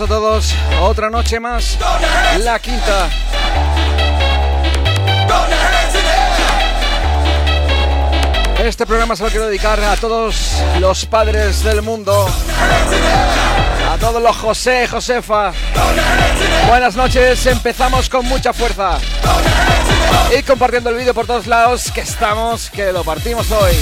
A todos. Otra noche más. La quinta. Este programa se lo quiero dedicar a todos los padres del mundo. A todos los José, Josefa. Buenas noches. Empezamos con mucha fuerza. Y compartiendo el vídeo por todos lados que estamos, que lo partimos hoy.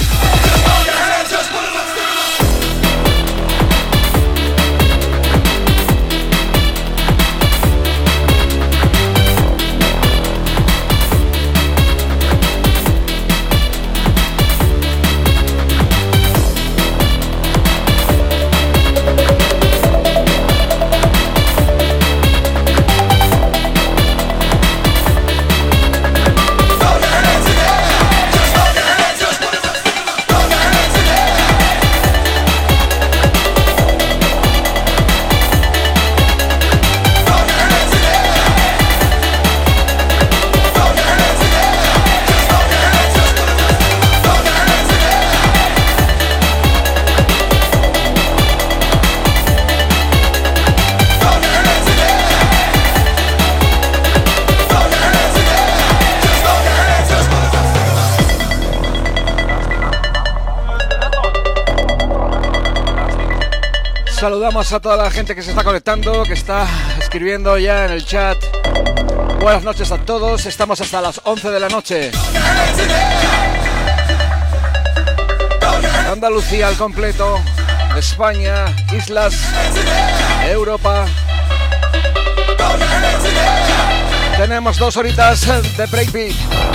Saludamos a toda la gente que se está conectando, que está escribiendo ya en el chat. Buenas noches a todos, estamos hasta las 11 de la noche. Andalucía al completo, España, Islas, Europa. Tenemos dos horitas de breakbeat.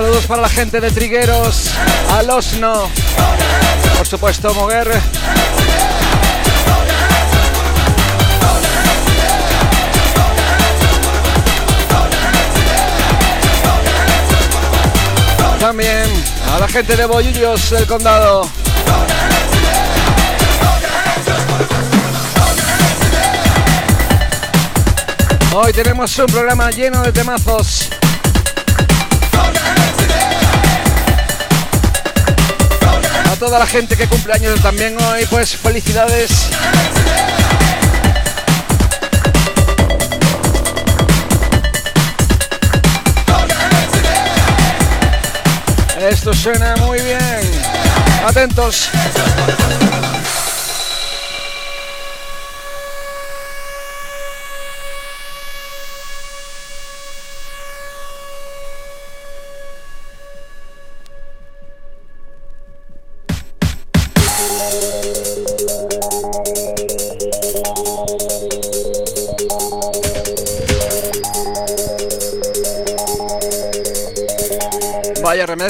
Saludos para la gente de Trigueros, al Osno, por supuesto Moguer. También a la gente de Bollullos del condado. Hoy tenemos un programa lleno de temazos. Toda la gente que cumple años también hoy, pues felicidades. Esto suena muy bien. Atentos.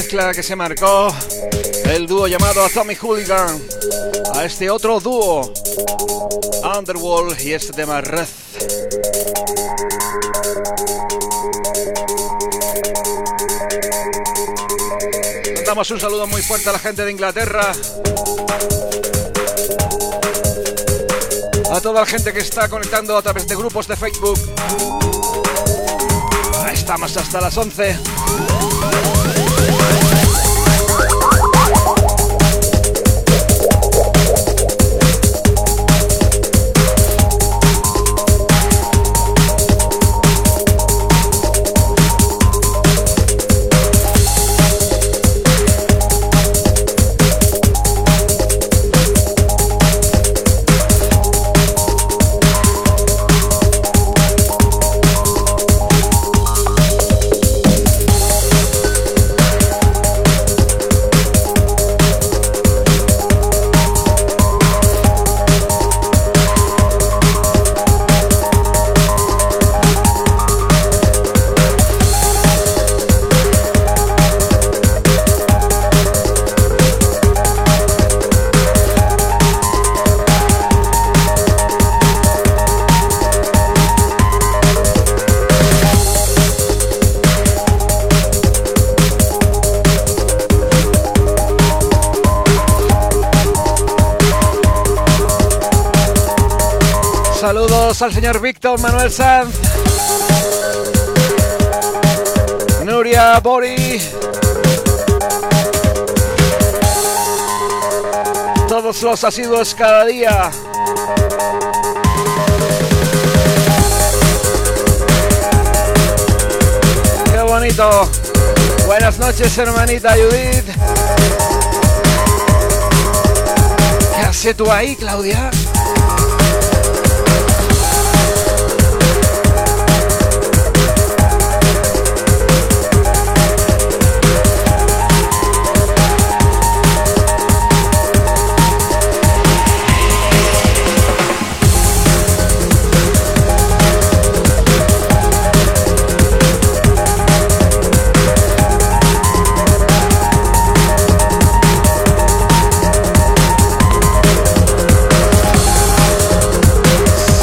Remezcla que se marcó el dúo llamado Tommy Hooligan a este otro dúo, Underworld y este tema Red. Damos un saludo muy fuerte a la gente de Inglaterra. A toda la gente que está conectando a través de grupos de Facebook. Estamos hasta las 11. Al señor Víctor Manuel Sanz. Nuria Bori. Todos los asiduos cada día. Qué bonito. Buenas noches, hermanita Judith. ¿Qué haces tú ahí, Claudia?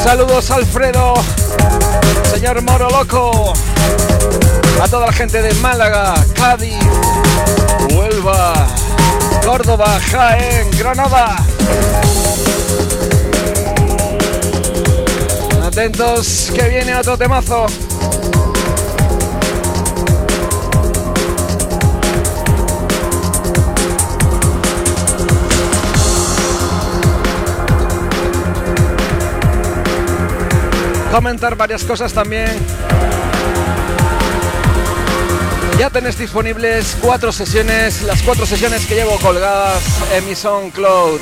Saludos Alfredo, señor Moro Loco, a toda la gente de Málaga, Cádiz, Huelva, Córdoba, Jaén, Granada. Atentos que viene otro temazo. Comentar varias cosas también. Ya tenéis disponibles cuatro sesiones, las cuatro sesiones que llevo colgadas en mi SoundCloud.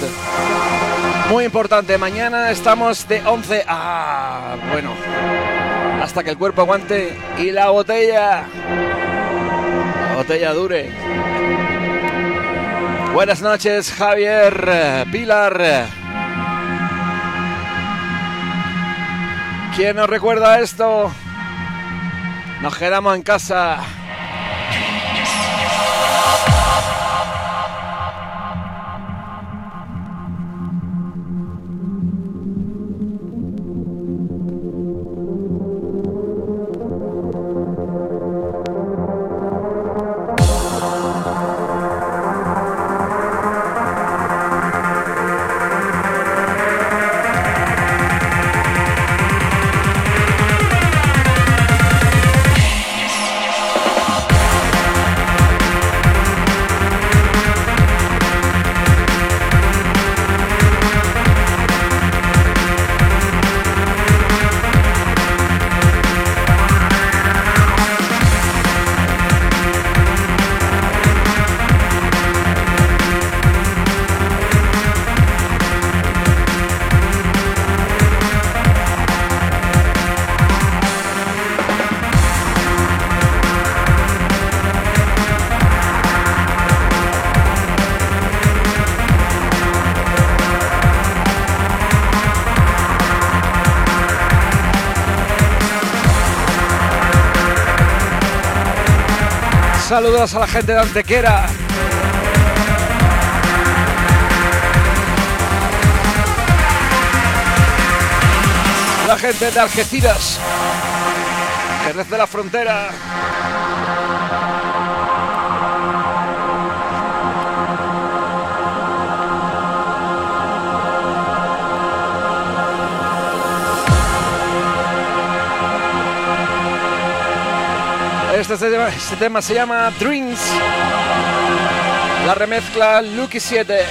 Muy importante, mañana estamos de 11 a... bueno, hasta que el cuerpo aguante y la botella... La botella dure. Buenas noches, Javier, Pilar. ¿Quién nos recuerda esto? Nos quedamos en casa. Saludos a la gente de Antequera. La gente de Algeciras. Jerez de la Frontera. Este, este, tema se llama Dreams. La remezcla Lucky 7.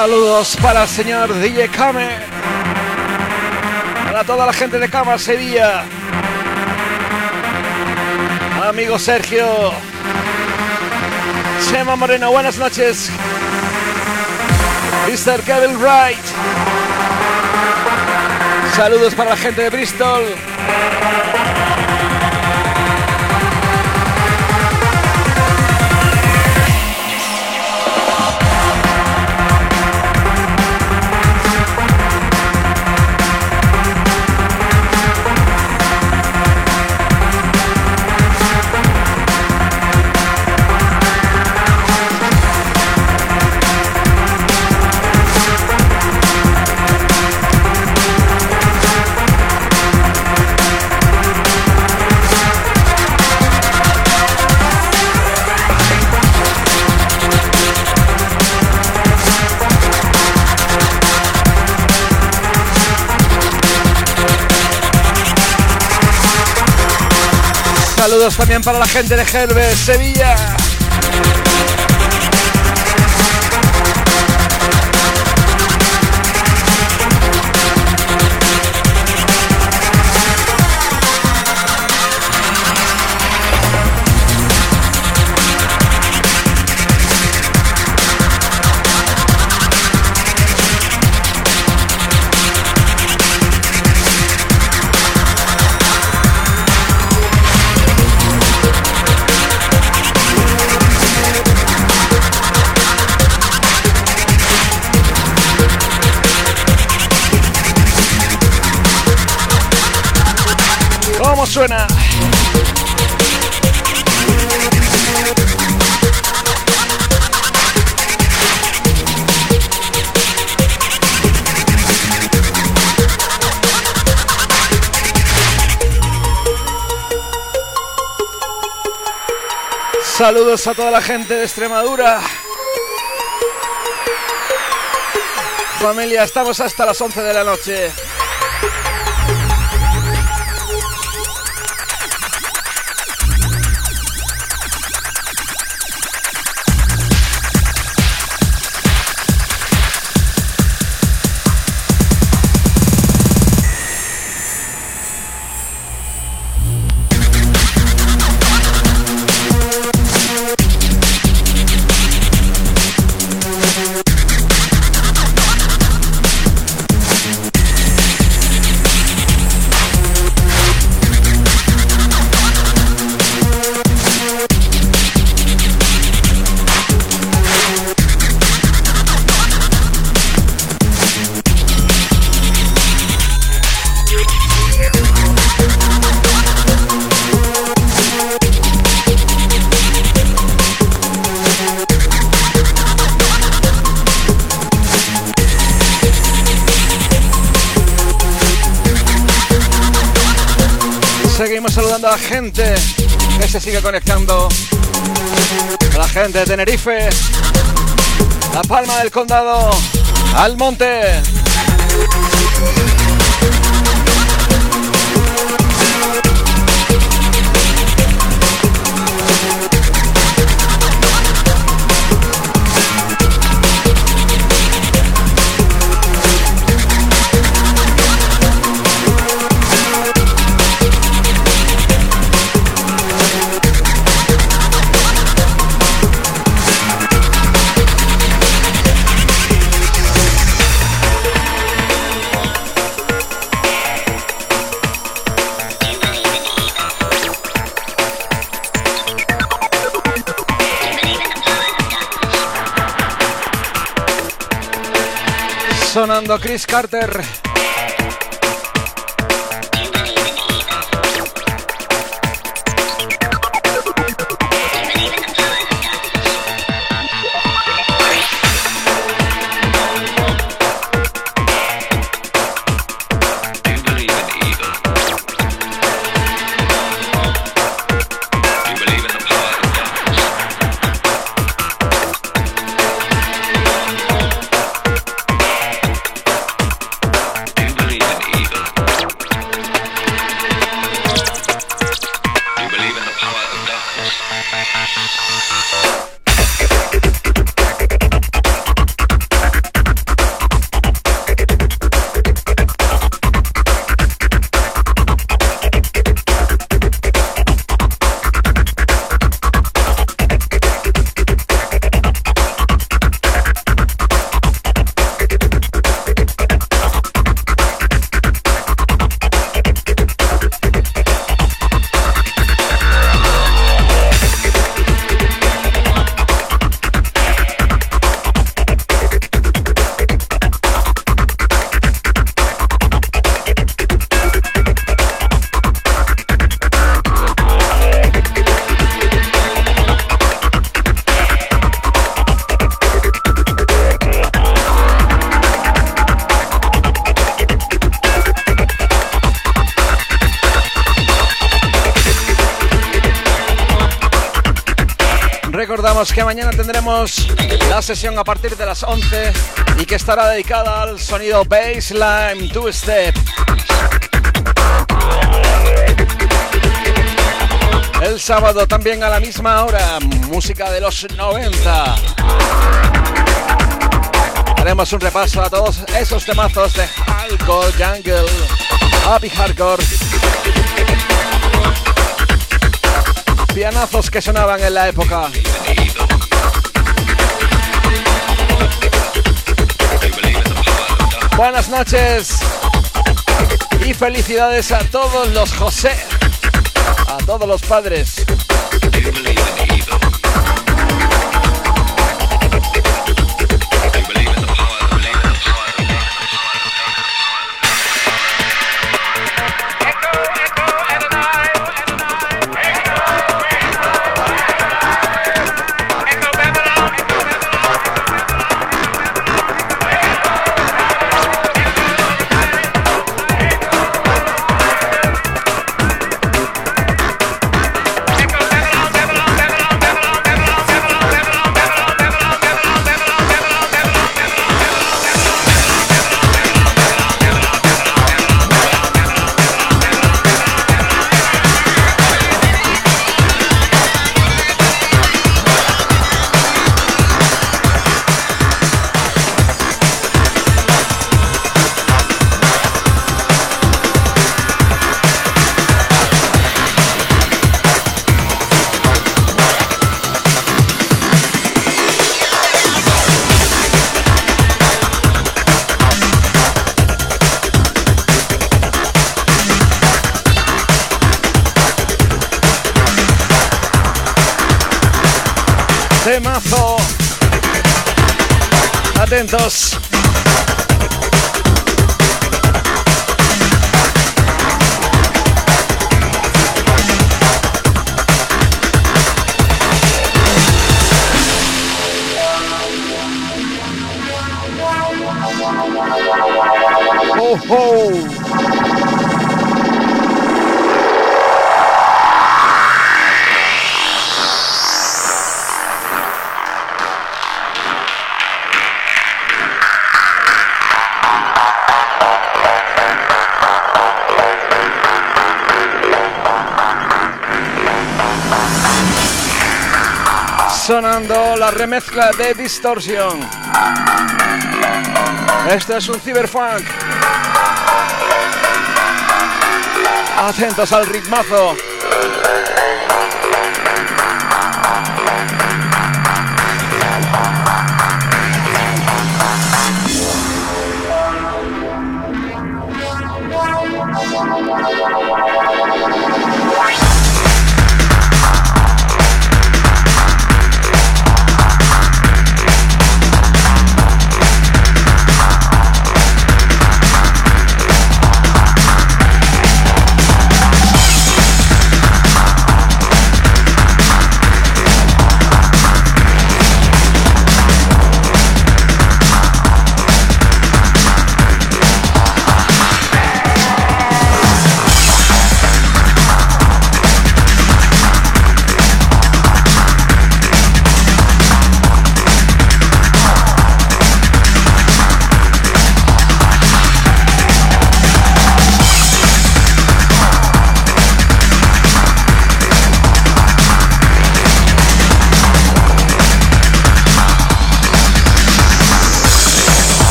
Saludos para el señor DJ Kame. Para toda la gente de Cama Sevilla. Amigo Sergio. Chema Moreno, buenas noches. Mr. Kevin Wright. Saludos para la gente de Bristol. Saludos también para la gente de Gerbe, Sevilla. Suena. Saludos a toda la gente de Extremadura. Familia, estamos hasta las 11 de la noche. Sigue conectando. A la gente de Tenerife, La Palma del Condado, al Chris Carter. La sesión a partir de las 11 y que estará dedicada al sonido bassline two step. El sábado también a la misma hora, música de los 90. Haremos un repaso a todos esos temazos de hardcore, jungle, happy hardcore. Pianazos que sonaban en la época. Buenas noches y felicidades a todos los José, a todos los padres. La remezcla de Distorsión. Este es un cyberfunk. Atentos al ritmazo.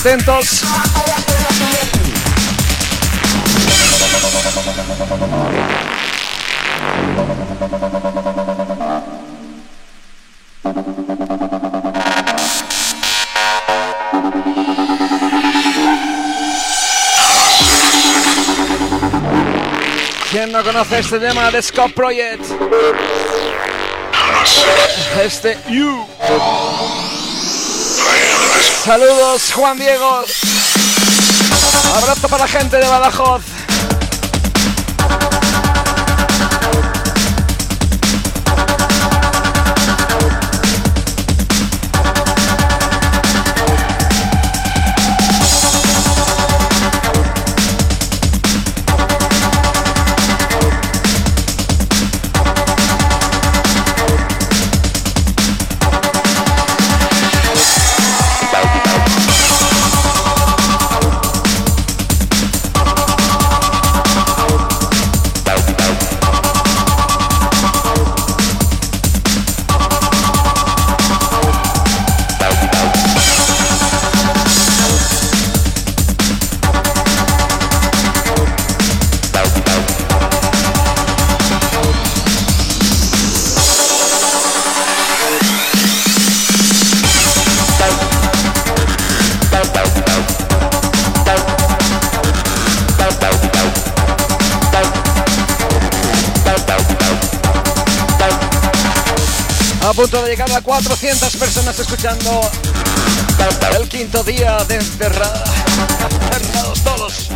Atentos. ¿Quién no conoce este tema de Scott Project? Este You. Saludos, Juan Diego. Abrazo para la gente de Badajoz. 400 personas escuchando el quinto día de. Encerrados todos.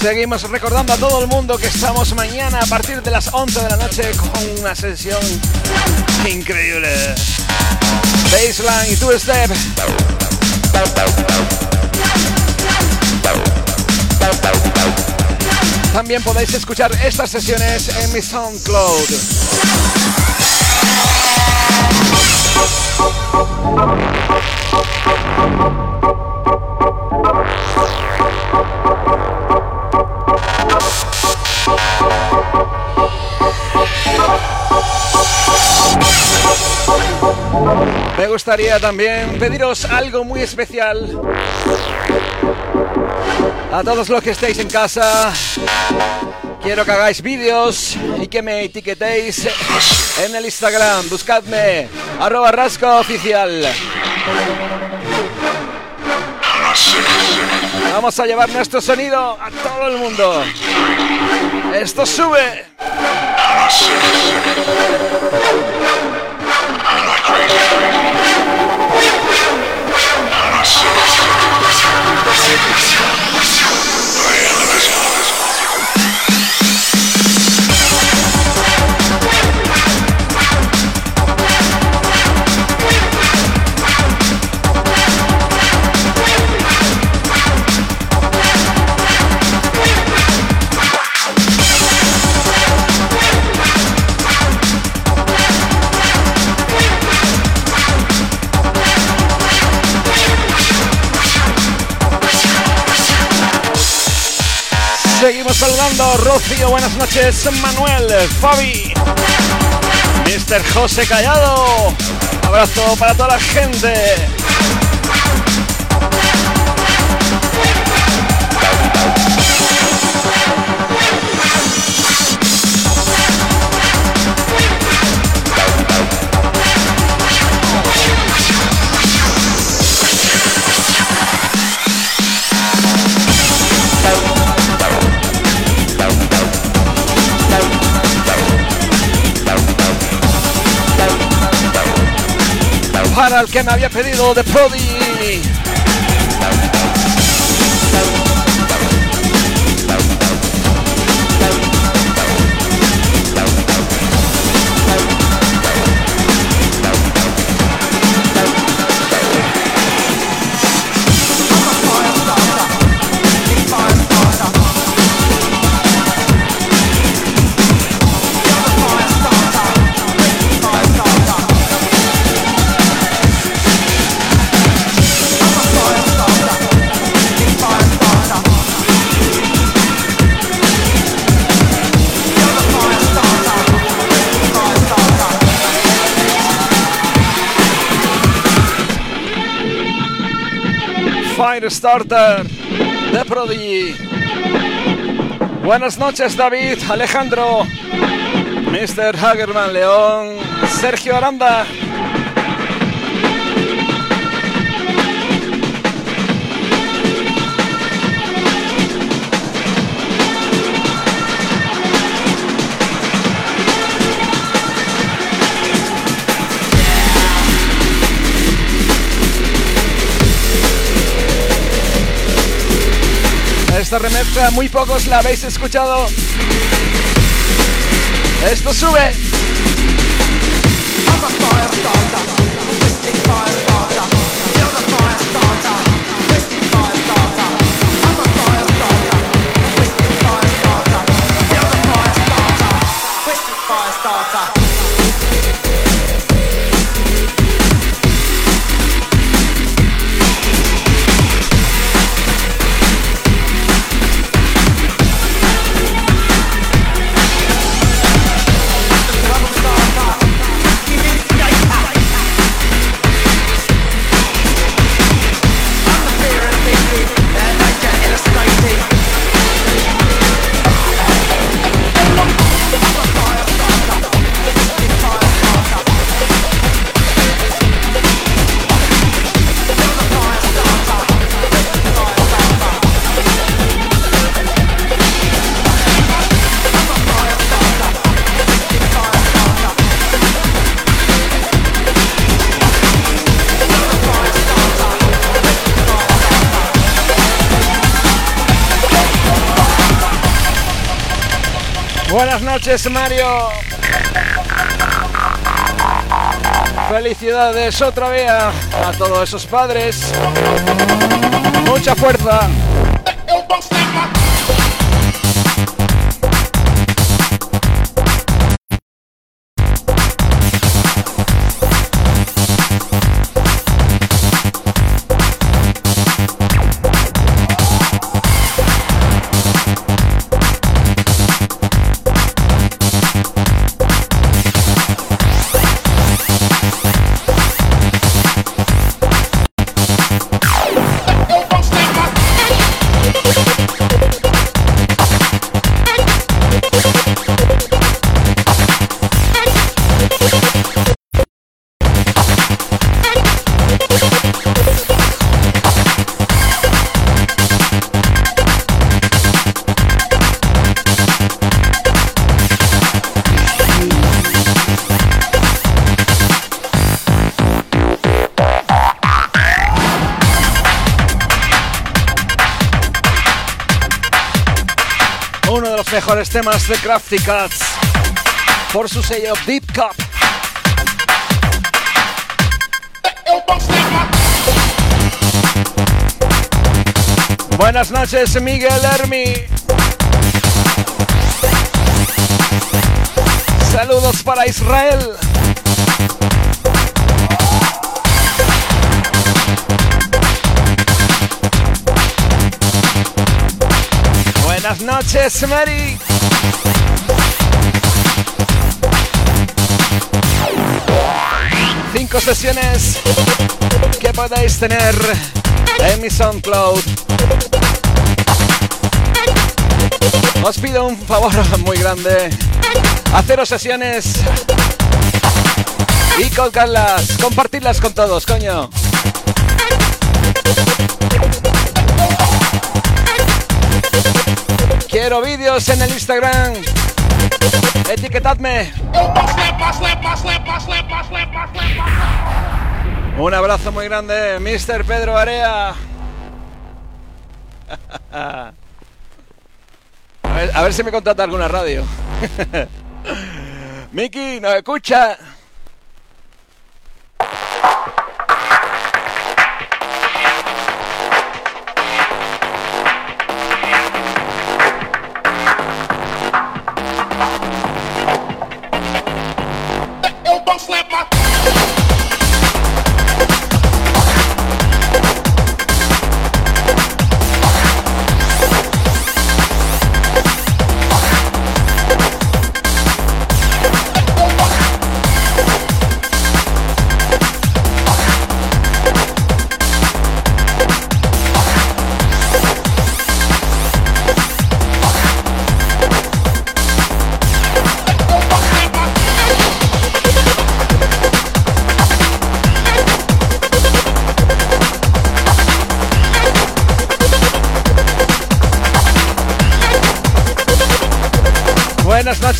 Seguimos recordando a todo el mundo que estamos mañana a partir de las 11 de la noche con una sesión increíble. Baseline y Two Step. También podéis escuchar estas sesiones en mi SoundCloud. Gustaría también pediros algo muy especial a todos los que estéis en casa. Quiero que hagáis vídeos y que me etiquetéis en el Instagram. Buscadme, arroba rasco oficial. Vamos a llevar nuestro sonido a todo el mundo. Esto sube. Saludando. Rocío, buenas noches. Manuel, Fabi, Mr. José Callado. Abrazo para toda la gente. El que me había pedido de Prodi. Starter de Prodigy. Buenas noches, David, Alejandro, Mr. Hagerman León, Sergio Aranda. Esta remezcla muy pocos la habéis escuchado. Esto sube. Mario. Felicidades otra vez a todos esos padres. Mucha fuerza. Temas de Crafty Cats por su sello Deep Cup. Buenas noches, Miguel Hermi. Saludos para Israel. Buenas noches, Mary. Cinco sesiones que podéis tener en mi SoundCloud. Os pido un favor muy grande. Haceros sesiones y colgarlas, compartirlas con todos, coño. Quiero vídeos en el Instagram. Etiquetadme. Un abrazo muy grande, Mr. Pedro Area. A ver, a ver si me contrata alguna radio. Miki, ¿nos escucha?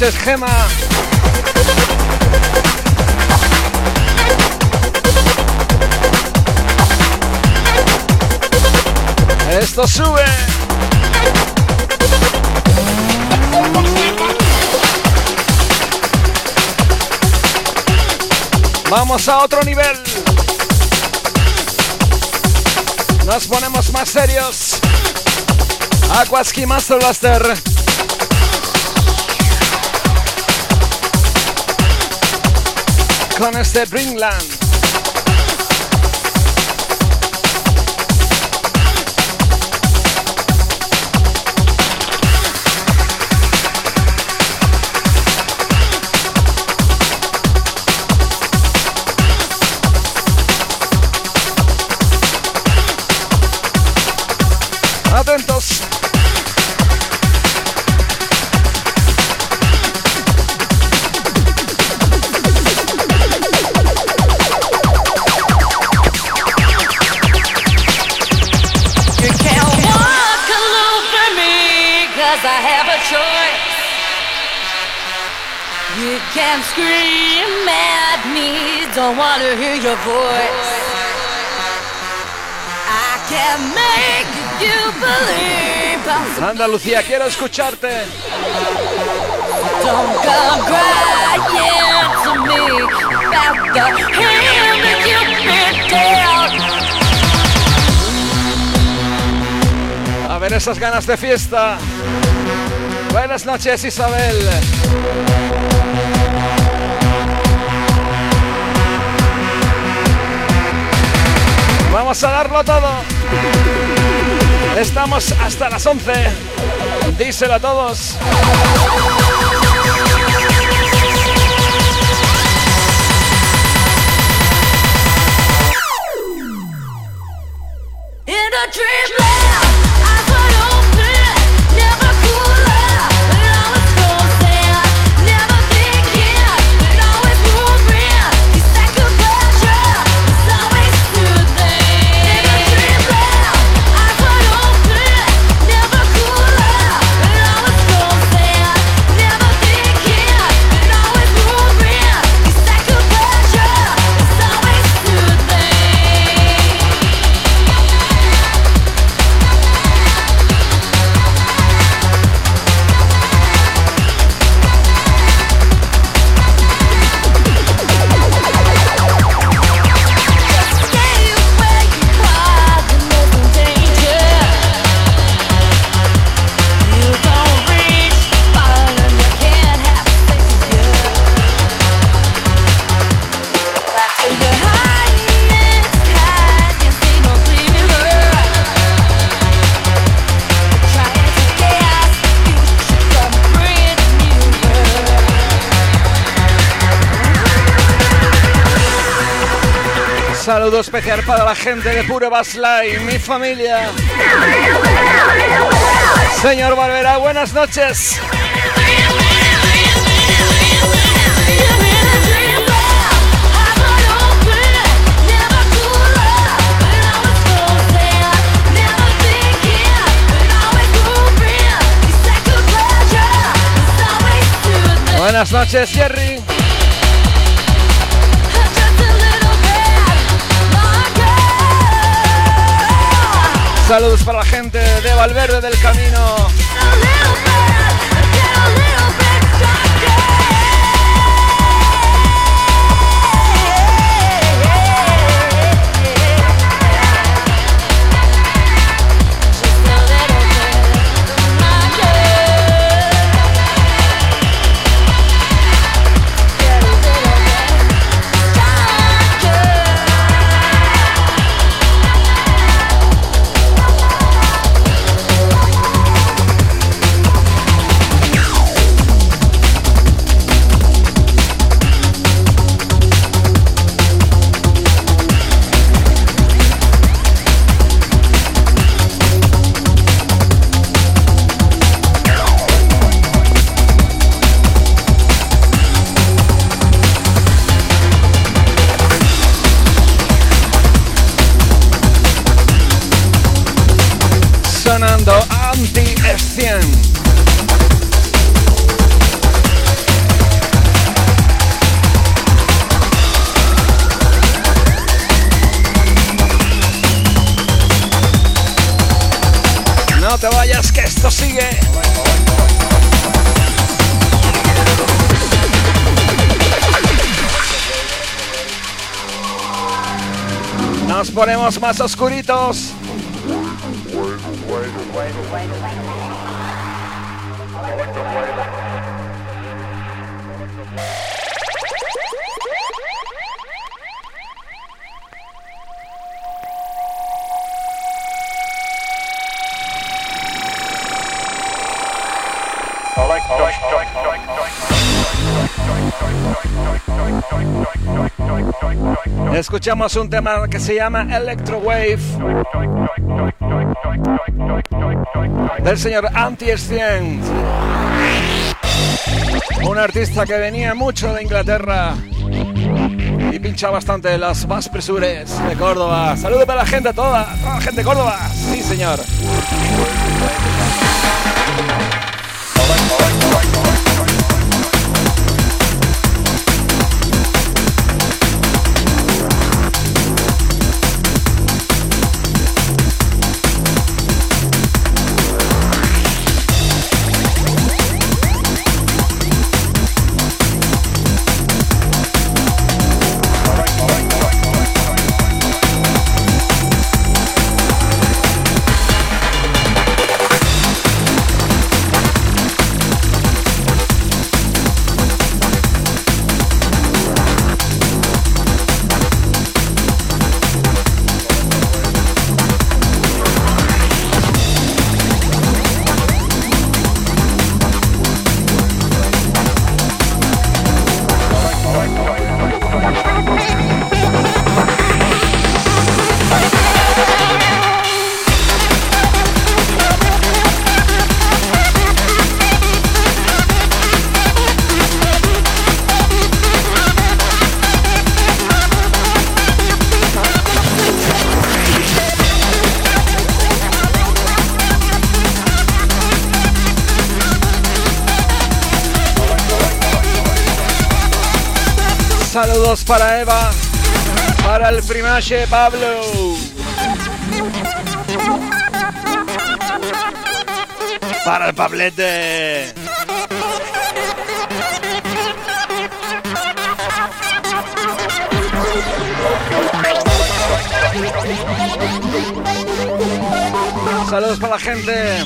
Gema. Esto sube. Vamos a otro nivel. Nos ponemos más serios. Aquaski Master Blaster. Clanester Dreamland. Don't to hear your voice. I can make you believe. Anda, Lucía, quiero escucharte. A ver esas ganas de fiesta. Buenas noches, Isabel. Vamos a darlo todo. Estamos hasta las 11. Díselo a todos. Especial para la gente de Puro Baslay, mi familia. Señor Barbera, buenas noches. Buenas noches, Jerry. Saludos para la gente de Valverde del Camino. Ponemos más oscuritos. Escuchamos un tema que se llama Electro Wave del señor anti un artista que venía mucho de Inglaterra y pincha bastante las más presures de Córdoba. Saludos para la gente, toda, toda la gente de Córdoba. Sí, señor. Saludos para Eva, para el primache Pablo. Para el Pablete. Saludos para la gente,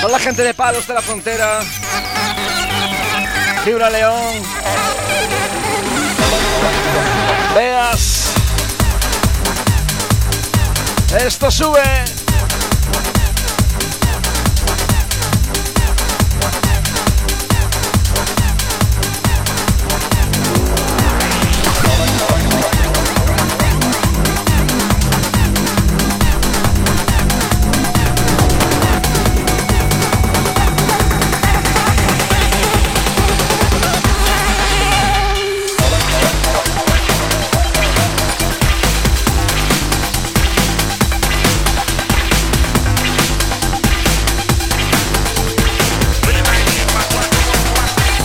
para la gente de Palos de la Frontera, Fibra León, Veas, esto sube.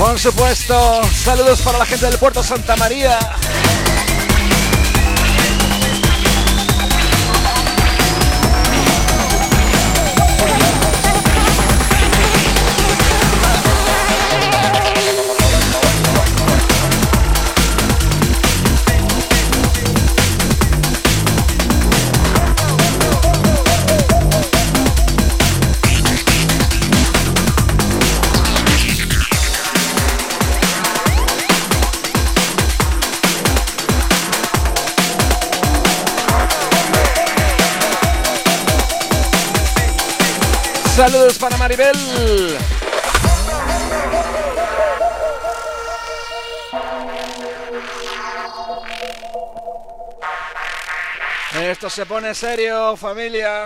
Por supuesto, saludos para la gente del puerto Santa María. Saludos para Maribel. Esto se pone serio, familia.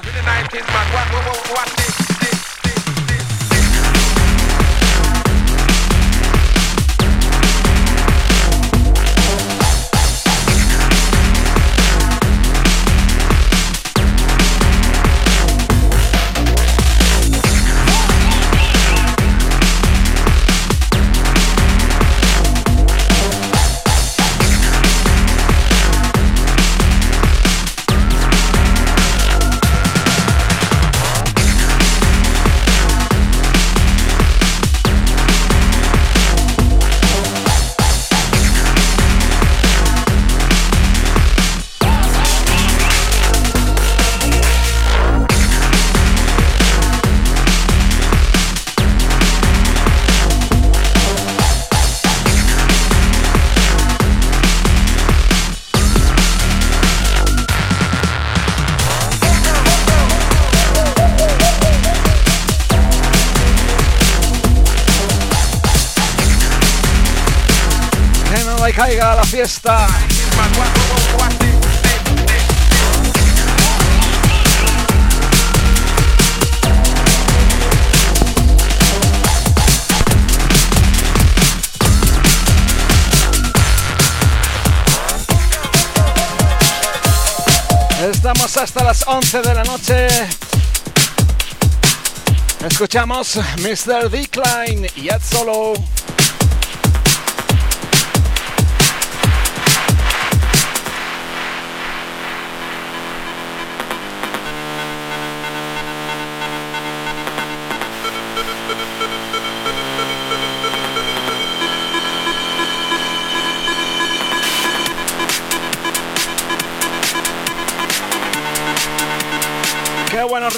Caiga la fiesta. Estamos hasta las 11 de la noche. Escuchamos Mr. Decline y Ed Solo.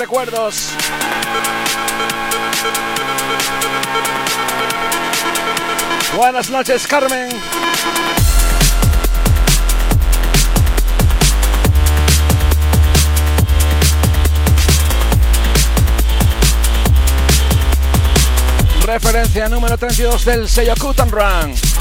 Recuerdos. Buenas noches, Carmen. Referencia número 32 del sello Cut Run.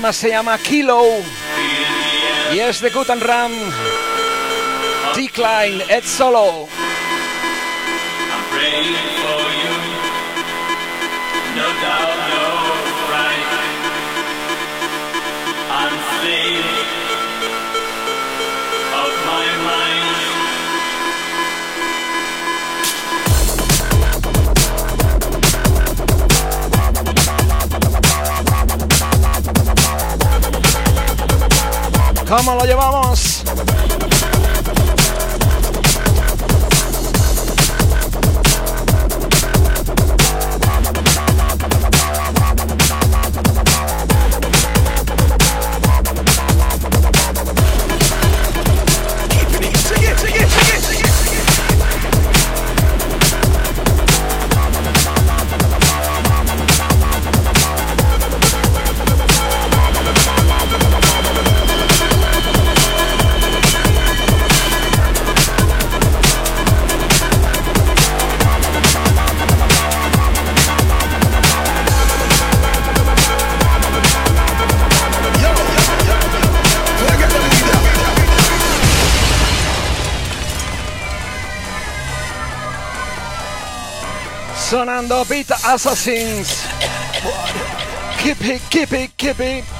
Tema se llama Kilo y es de Cut Ram. Decline, Ed Solo. ¿Cómo lo llevamos? Sonando Beat Assassins. Keep it, keep it, keep it.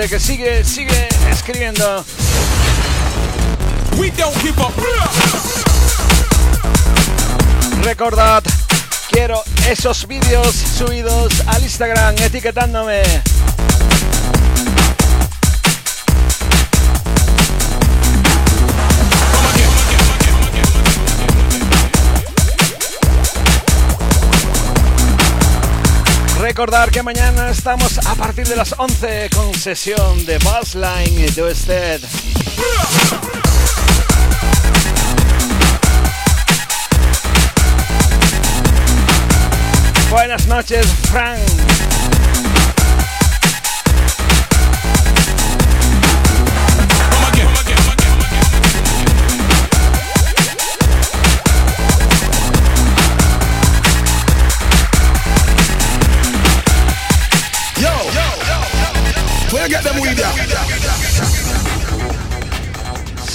Gente que sigue, sigue escribiendo. Recordad, quiero esos vídeos subidos al Instagram etiquetándome. Recordar que mañana estamos a partir de las 11 con sesión de Buzzline y usted. Buenas noches, Frank.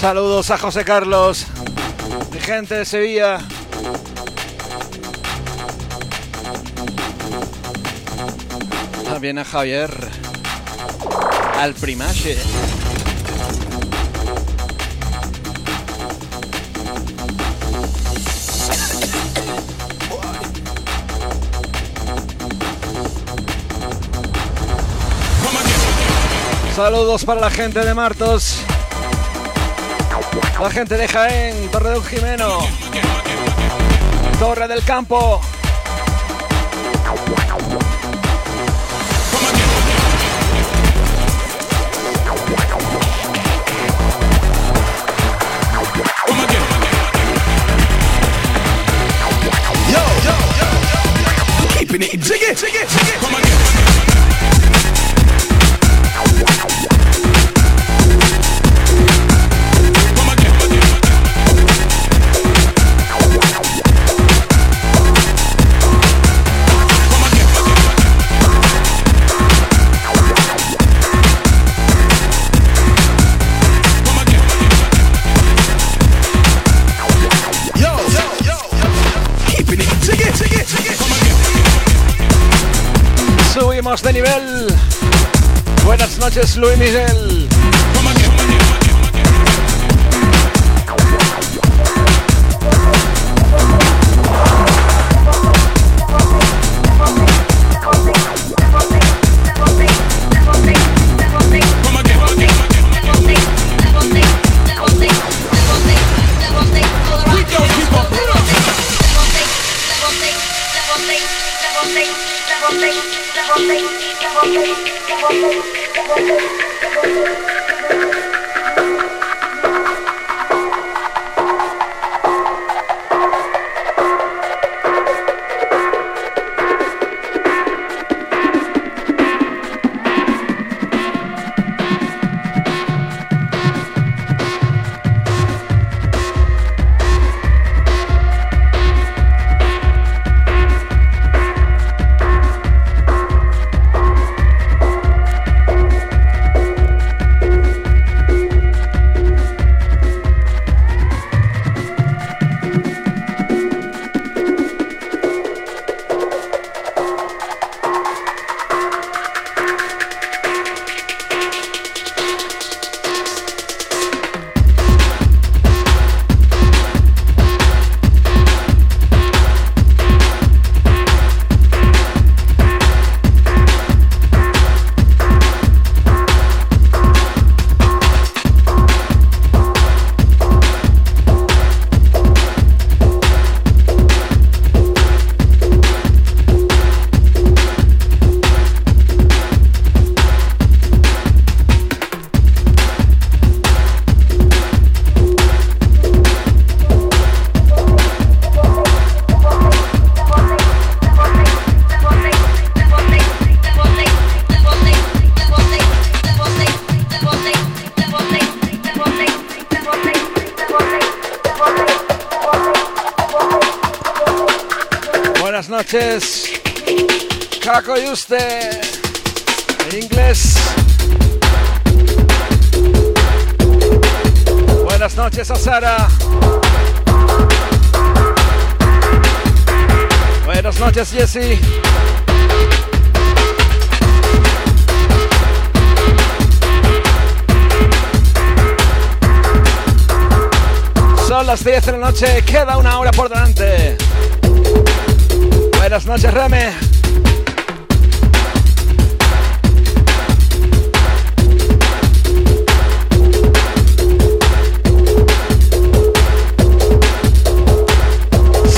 Saludos a José Carlos, de gente de Sevilla. También a Javier, al primache. Saludos para la gente de Martos. La gente de Jaén, Torre de un Jimeno, Torre del Campo. Yo, yo, yo, keeping it jiggy. Noches, Luis Miguel.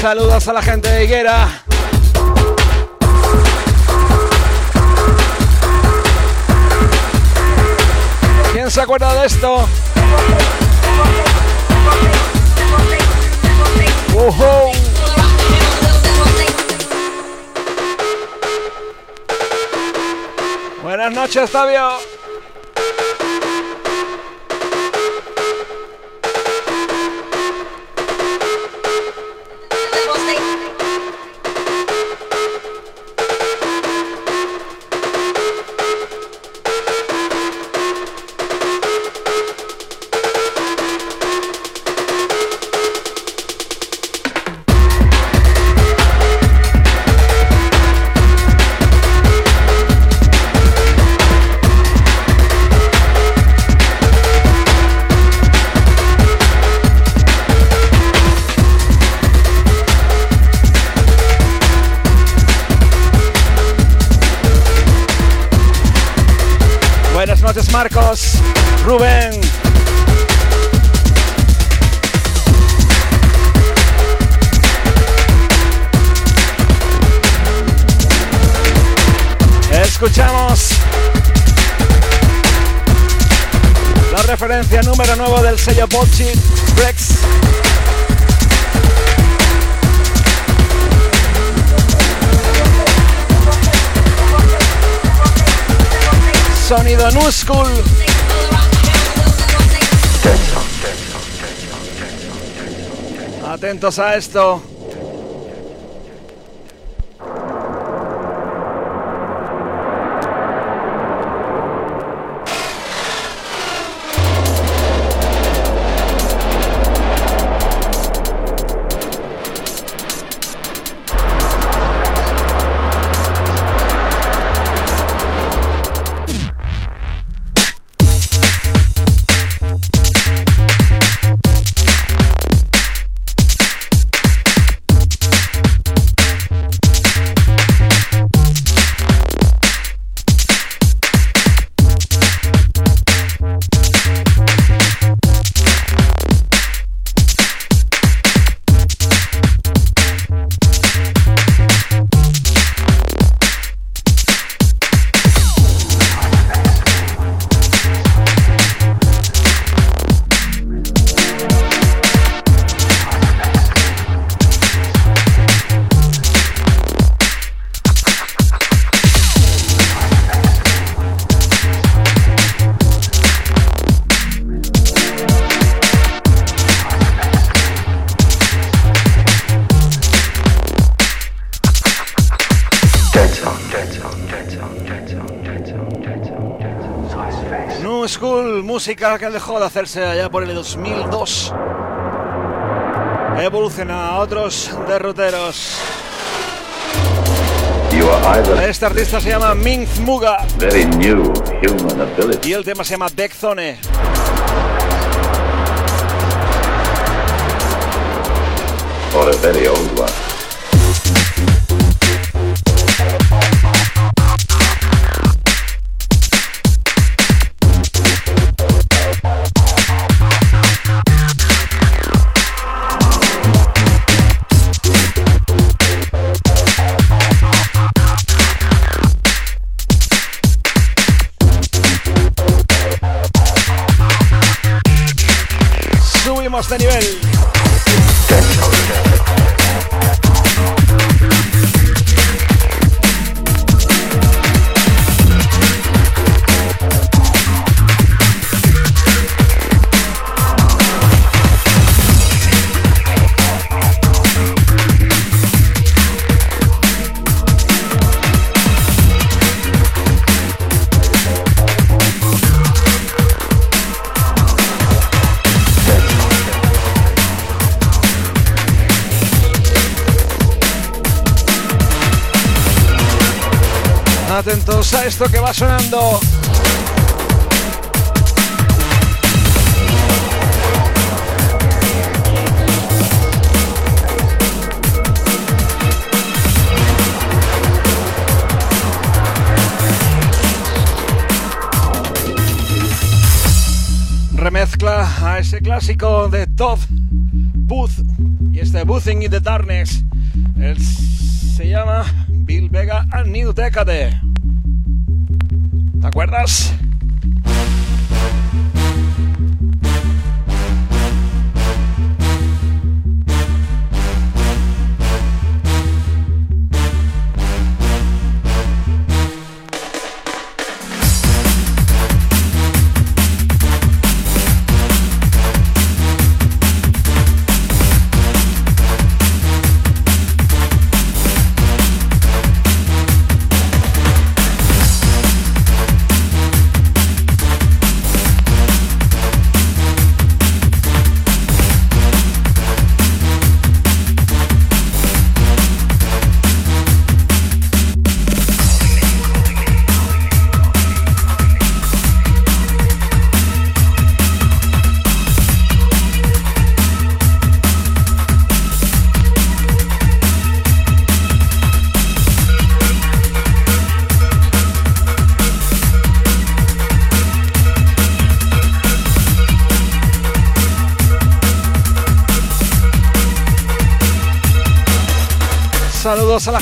Saludos a la gente de Higuera. ¿Quién se acuerda de esto? Buenas noches, Fabio. Sello Bocci Rex. Sonido New School. Atentos a esto. Que dejó de hacerse allá por el 2002. Evoluciona a otros derroteros. Este artista se llama Minth Muga. Y el tema se llama Backzone. Or a very old one. De nivel. Atentos a esto que va sonando. Remezcla a ese clásico de Todd Booth y este Boothing in the Darkness. Él se llama Bill Vega a New Decade. Yes.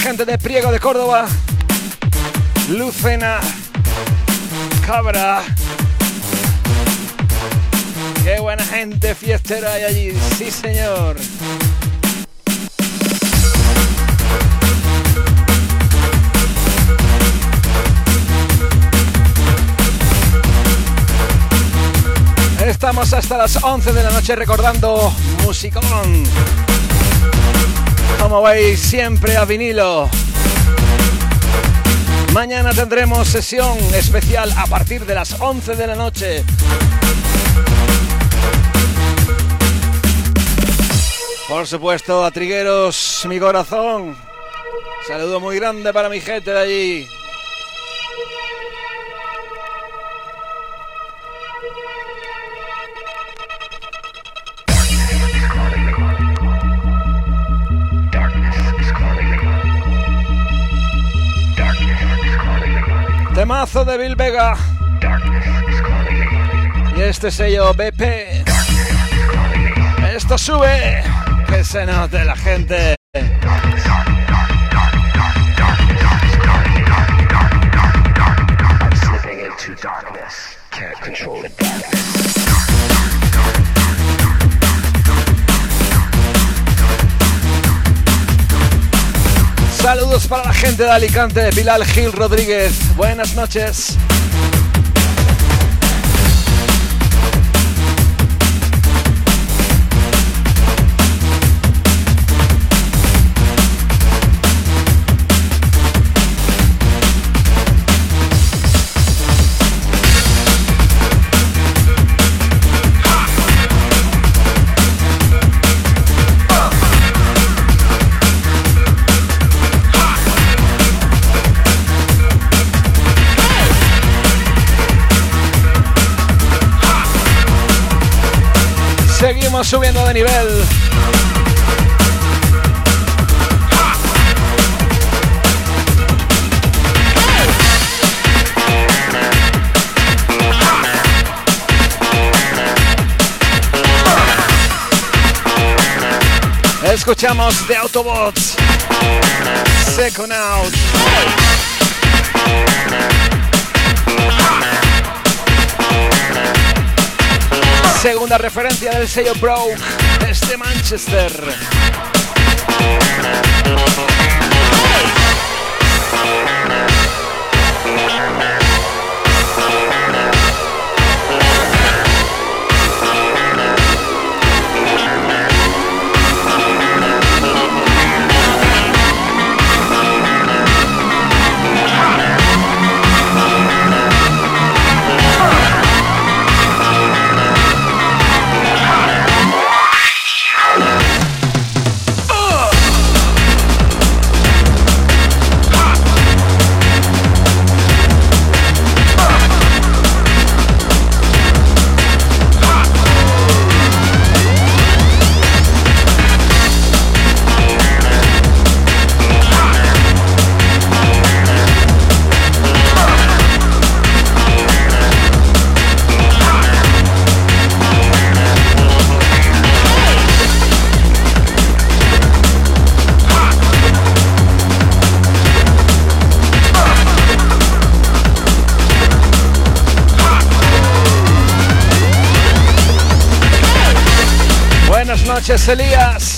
Gente de Priego de Córdoba, Lucena, Cabra. Qué buena gente fiestera hay allí, sí señor. Estamos hasta las 11 de la noche recordando Musicón. Como veis, siempre a vinilo. Mañana tendremos sesión especial a partir de las 11 de la noche. Por supuesto, a Trigueros, mi corazón. Saludo muy grande para mi gente de allí. Temazo de Bill Vega. Y este sello BP. Esto sube. Que se note la gente. Saludos para la gente de Alicante, Bilal Gil Rodríguez. Buenas noches. Subiendo de nivel. Escuchamos The Autobots. Second Out. Segunda referencia del sello Broke desde Manchester. Noches, Elías.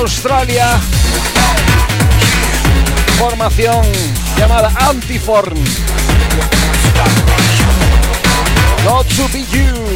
Australia. Formación llamada Antiform. Not to be you.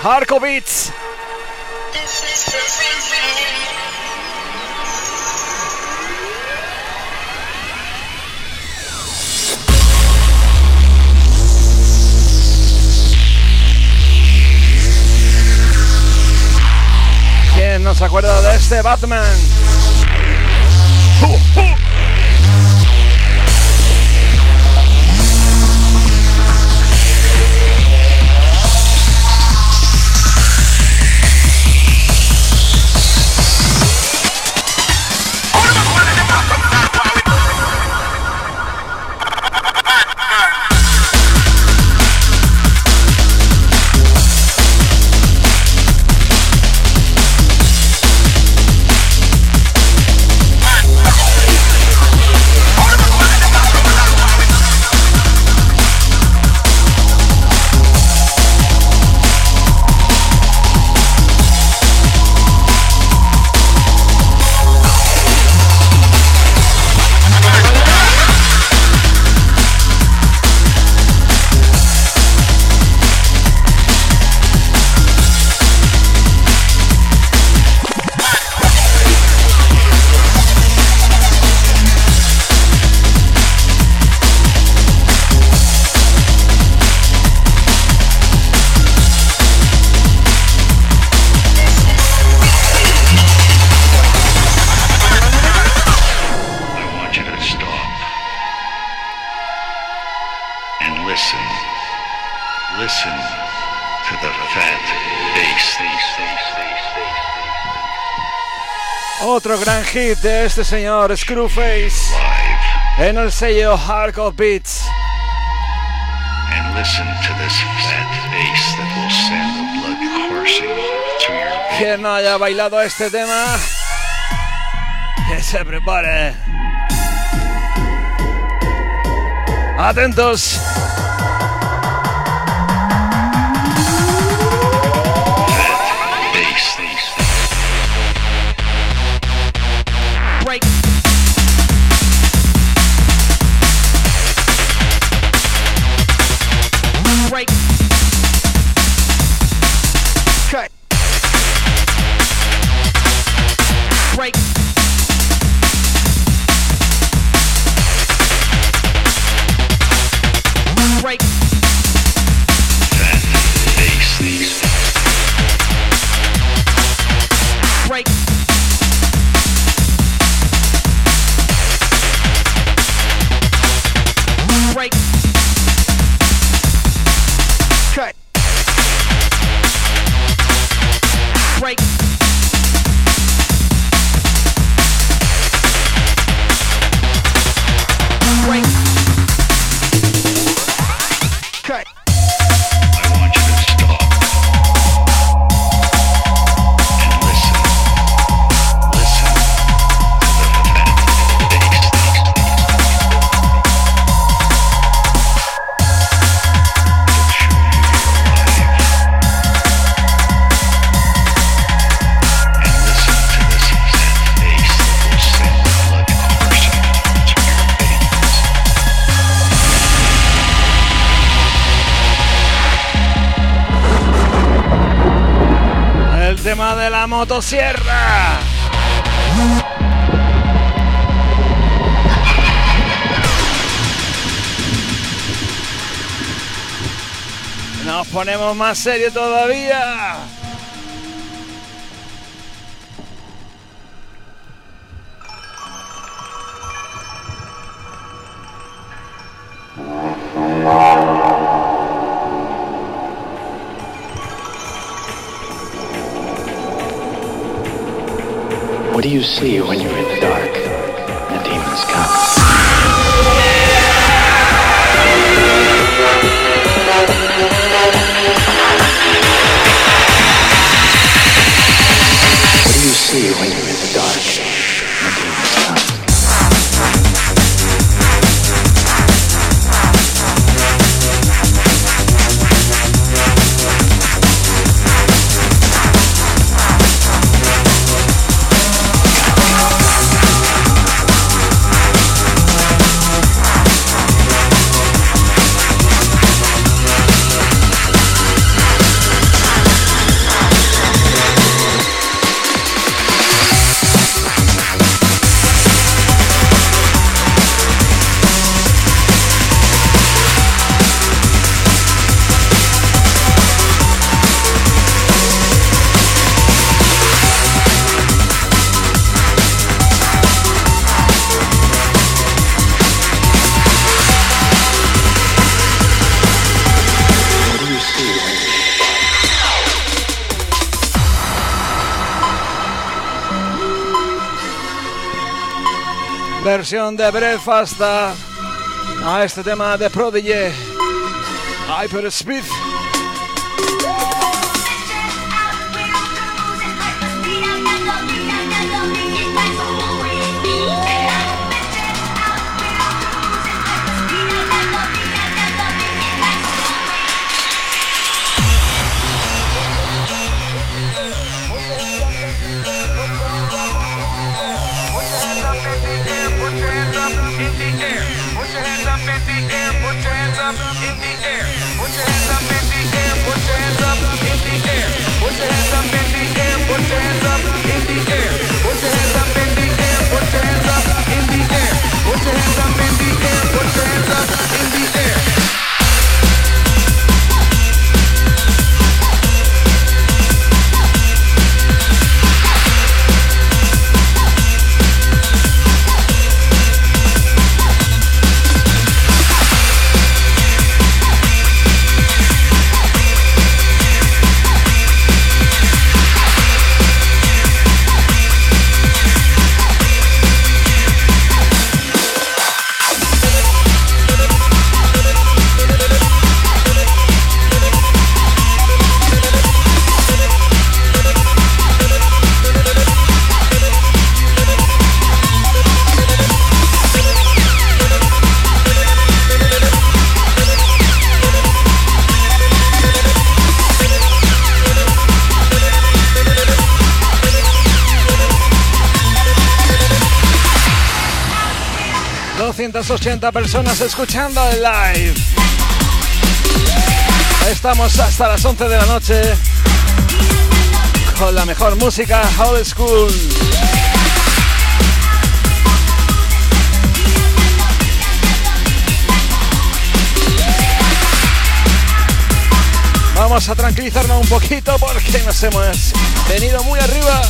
Hardcore ¿Quién no se acuerda de este Batman? Hit de este señor Screwface en el sello Hardcore Beats. Quien no haya bailado este tema, que se prepare. Atentos. Ponemos más serio todavía. What do you see when you're in the dark What do you versión de Breakfast a este tema de Prodigy, Hyper Speed. Personas escuchando el live. Estamos hasta las 11 de la noche con la mejor música old school. Vamos a tranquilizarnos un poquito porque nos hemos venido muy arriba.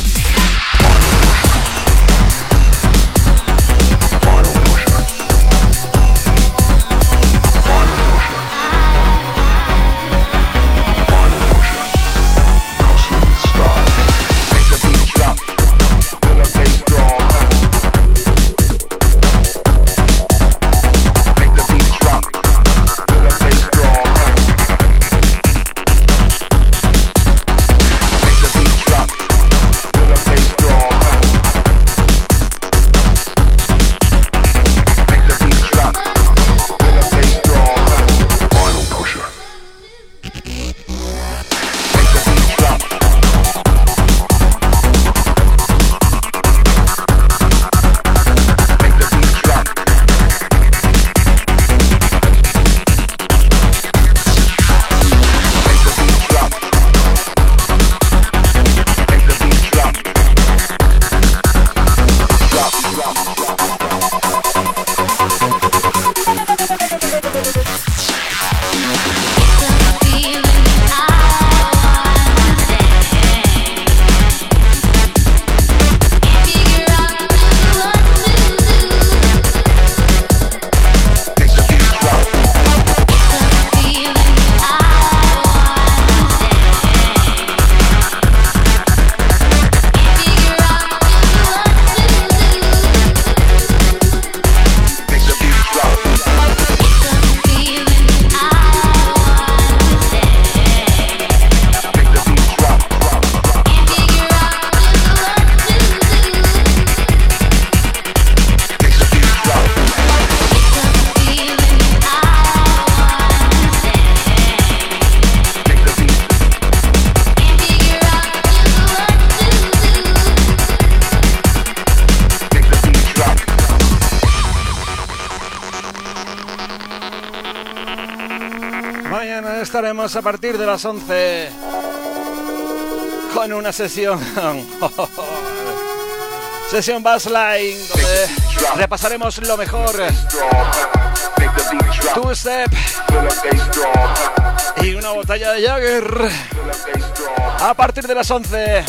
A partir de las 11 con una sesión. sesión Bassline donde repasaremos lo mejor. Two Step y una botella de Jagger a partir de las 11.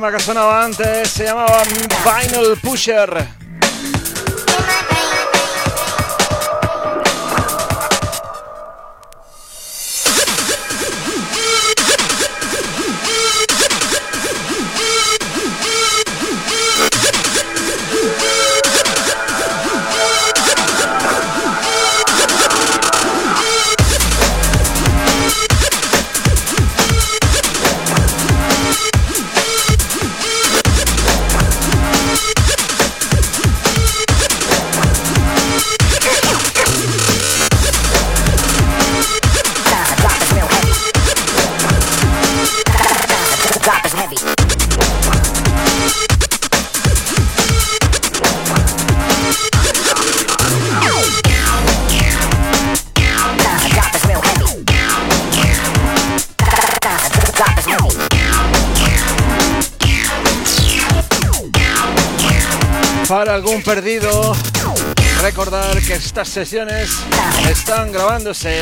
Tema que sonaba antes se llamaba Vinyl Pusher. Perdido, recordar que estas sesiones están grabándose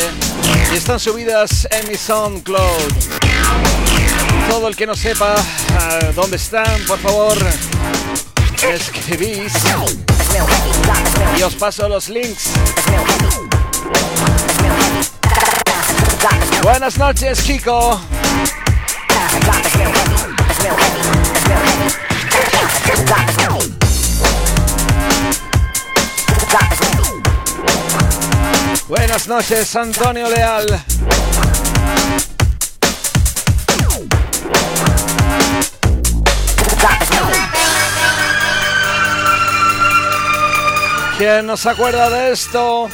y están subidas en mi SoundCloud. Todo el que no sepa ah, dónde están, por favor, escribís y os paso los links. Buenas noches, chico. Buenas noches, Antonio Leal. ¿Quién nos acuerda de esto?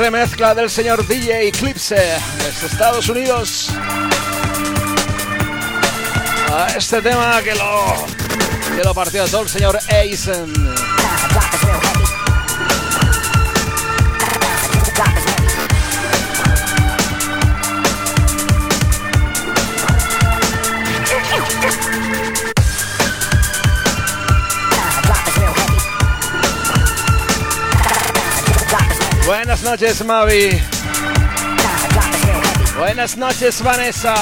Remezcla del señor DJ Eclipse de Estados Unidos. A este tema que lo, que lo partió todo el señor Eisen. Buenas noches, Mavi. Buenas noches, Vanessa.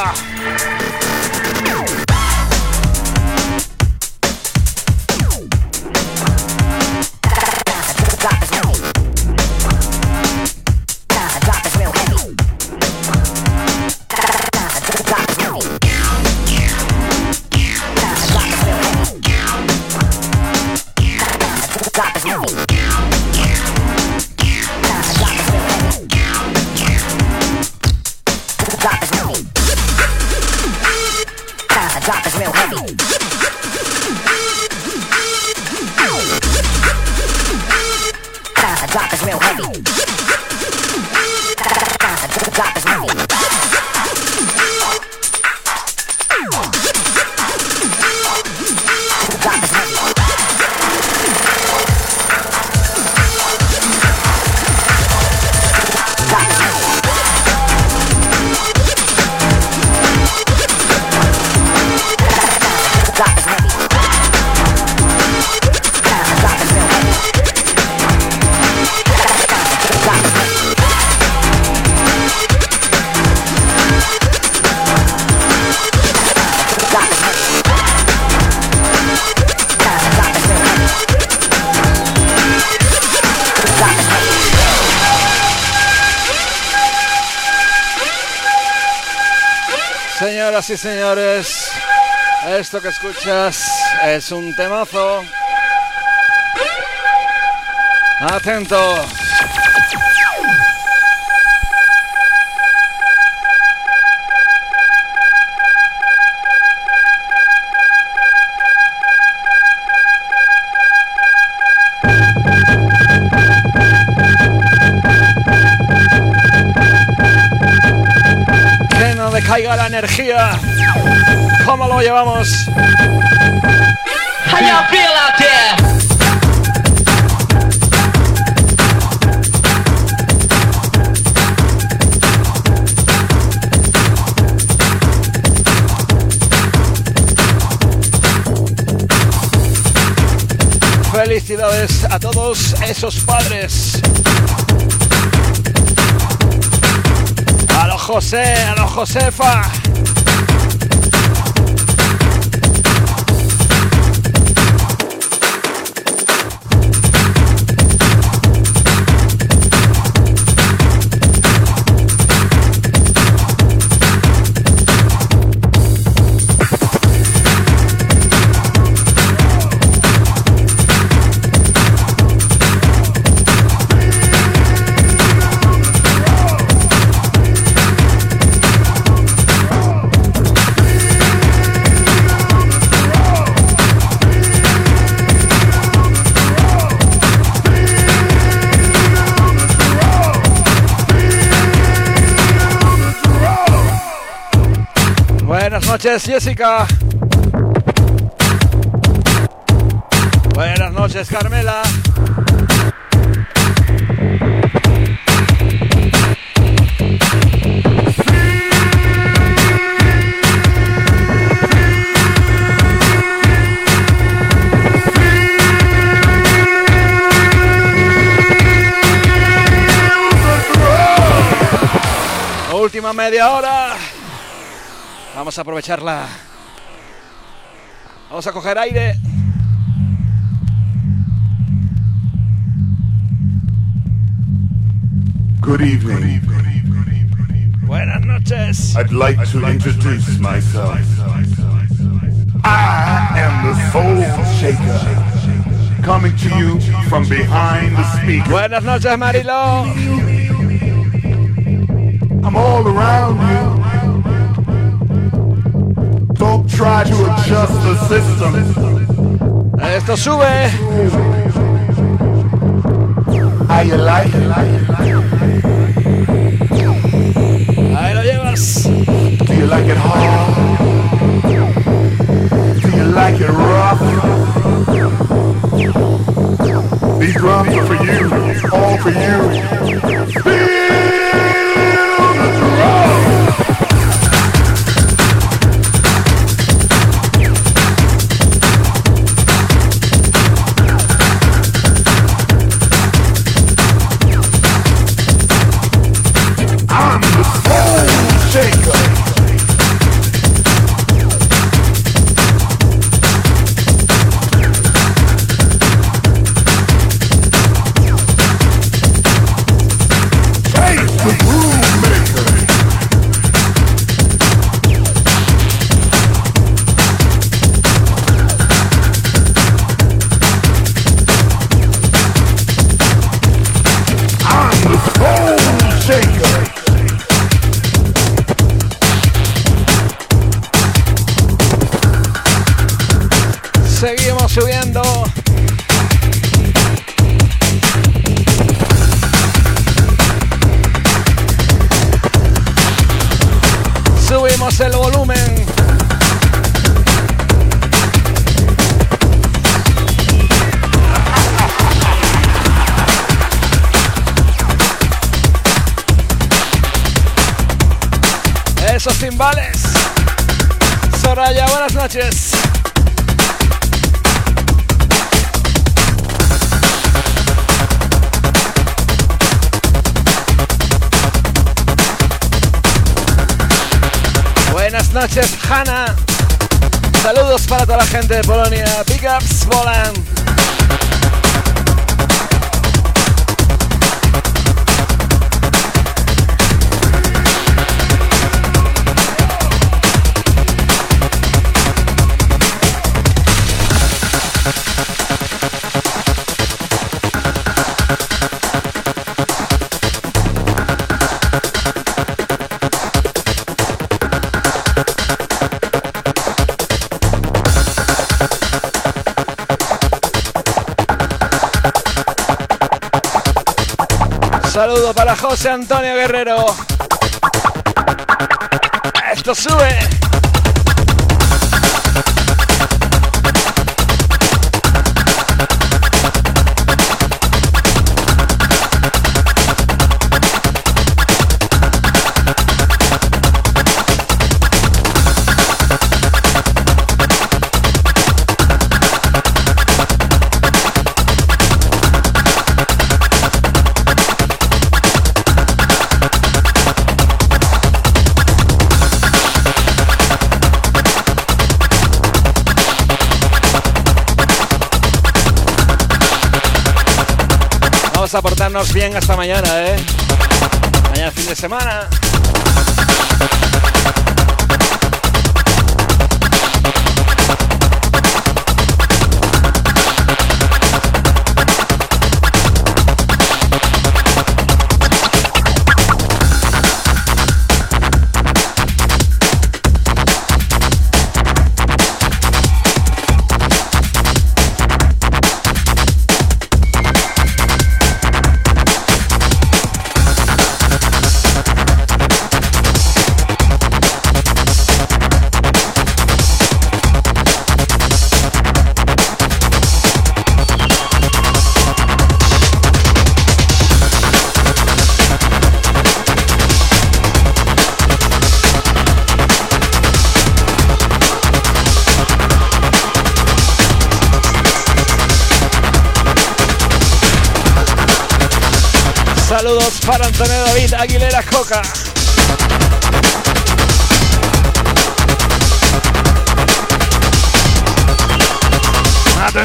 Señoras y señores, esto que escuchas es un temazo. Atento. Caiga la energía. ¿Cómo lo llevamos? How y'all feel out there? Felicidades a todos esos padres. José, a los Josefa. Noches, Jessica. Buenas noches, Carmela. Última media hora. Vamos a aprovecharla. Vamos a coger aire. Good evening. Buenas noches. I'd like to introduce myself. I am the Soul Shaker, coming to you from behind the speaker. Buenas noches, Marilo. I'm all around you. Don't try to adjust the system. Esto sube. How you like it? Ahí lo llevas. Do you like it hard? Do you like it rough? These drums are for you, all for you. La gente de Polonia. Big ups, Poland. Antonio Guerrero. Esto sube. Portarnos bien hasta mañana, ¿eh? Mañana fin de semana.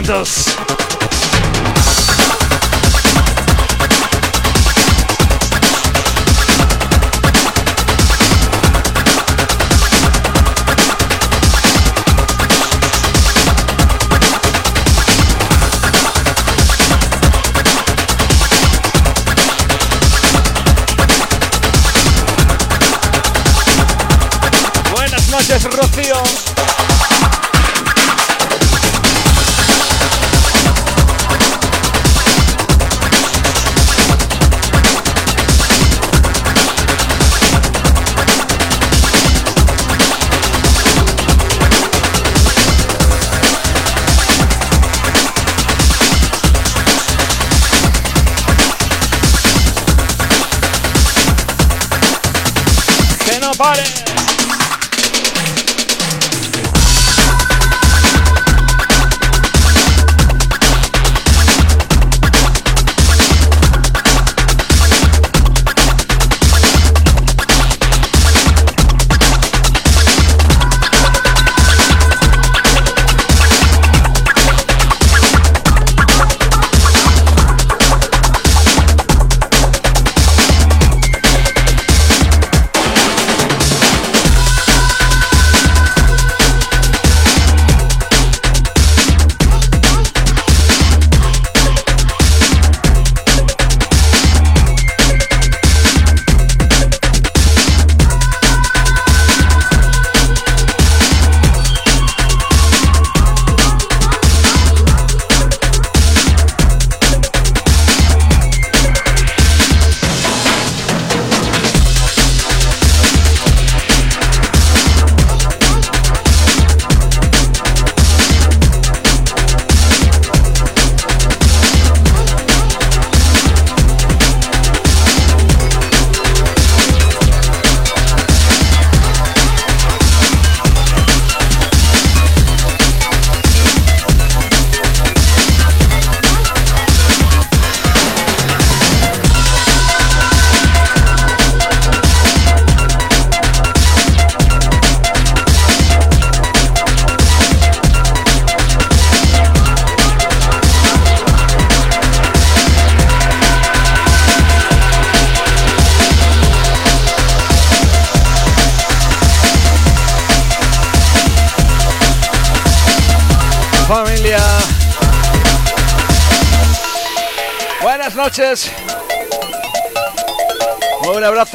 Atentos.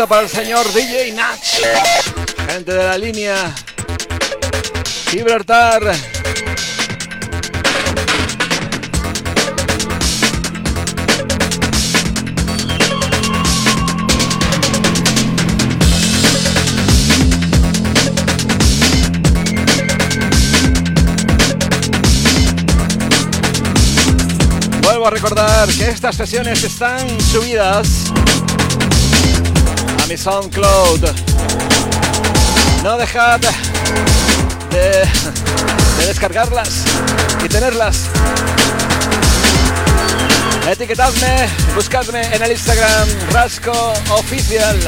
Para el señor DJ Natch. Gente de la línea. Gibraltar. Vuelvo a recordar que estas sesiones están subidas mi SoundCloud. No dejad de, de descargarlas y tenerlas. Etiquetadme, buscadme en el Instagram Rasco Oficial.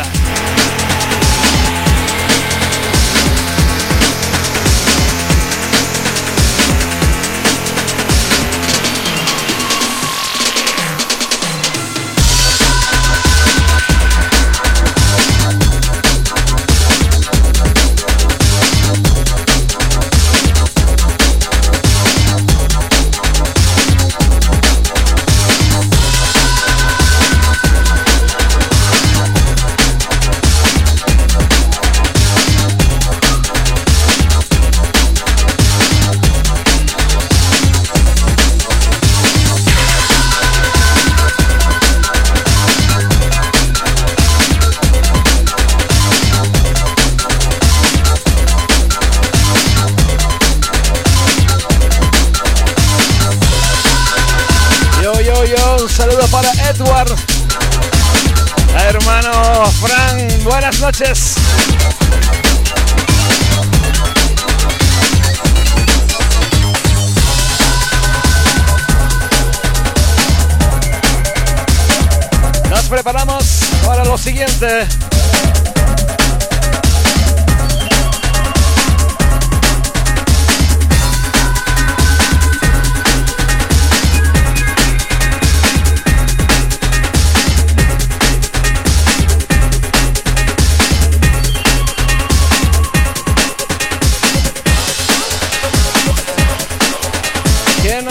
Nos preparamos para lo siguiente.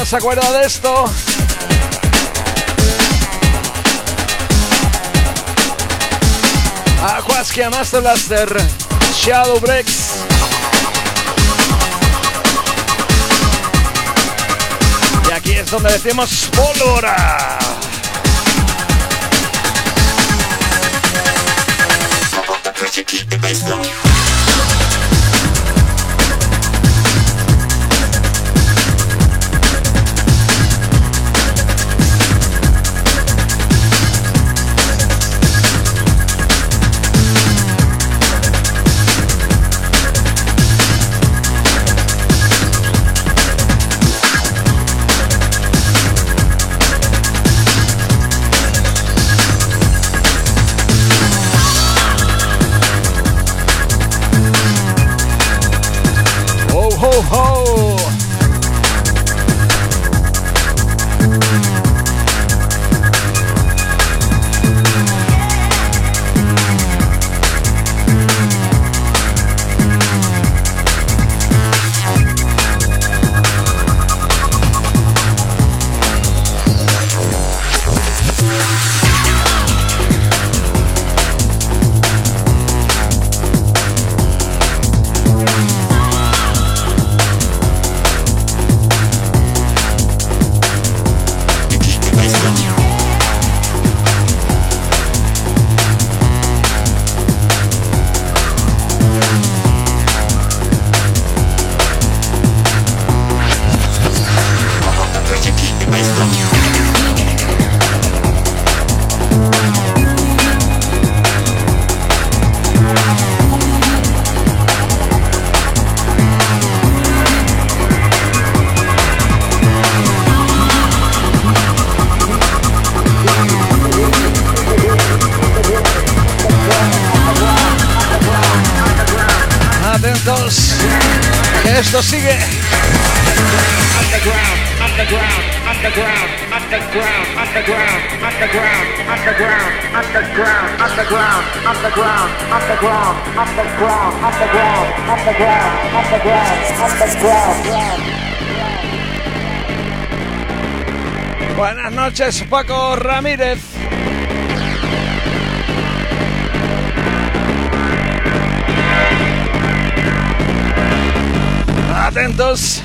Se acuerda de esto? Aquaskia Master Blaster Shadow Breaks Y aquí es donde decimos pólvora. Buenas noches, Paco Ramírez. Atentos.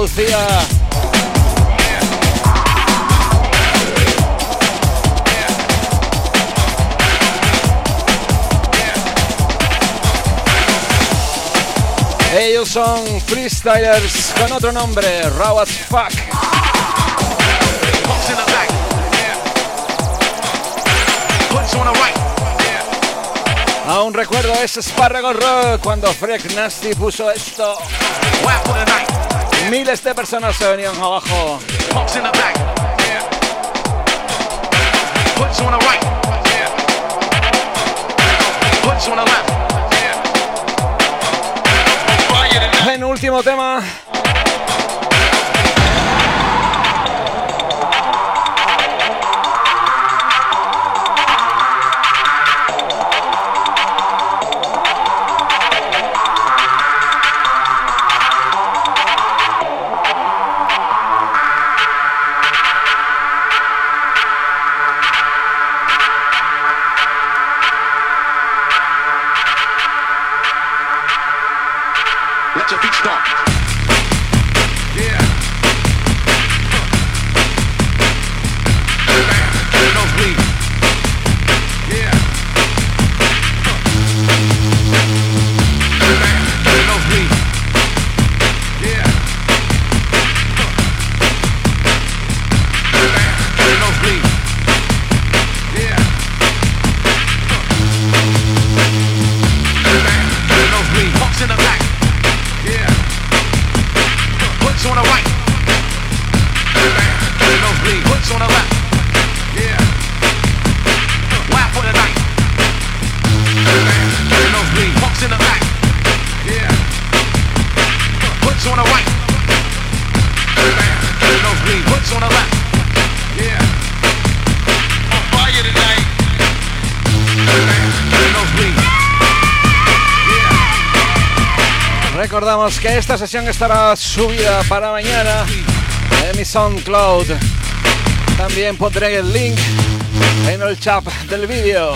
Andalucía. Ellos son freestylers con otro nombre, Raw as Fuck. Aún recuerdo ese Sparrago Rock cuando Freak Nasty puso esto. Miles de personas se venían abajo. Penúltimo tema. Que esta sesión estará subida para mañana en mi SoundCloud. También pondré el link en el chat del vídeo.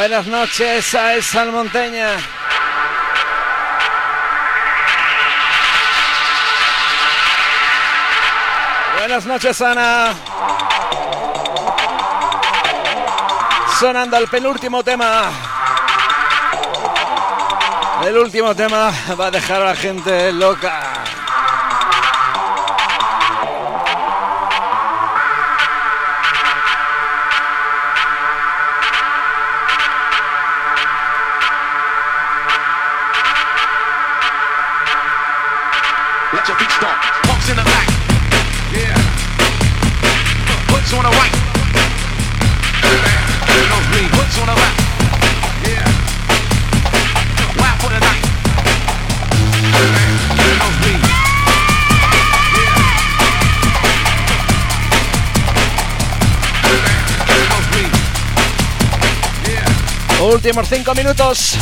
Buenas noches a esa montaña. Buenas noches, Ana. Sonando el penúltimo tema. El último tema va a dejar a la gente loca. Últimos cinco minutos.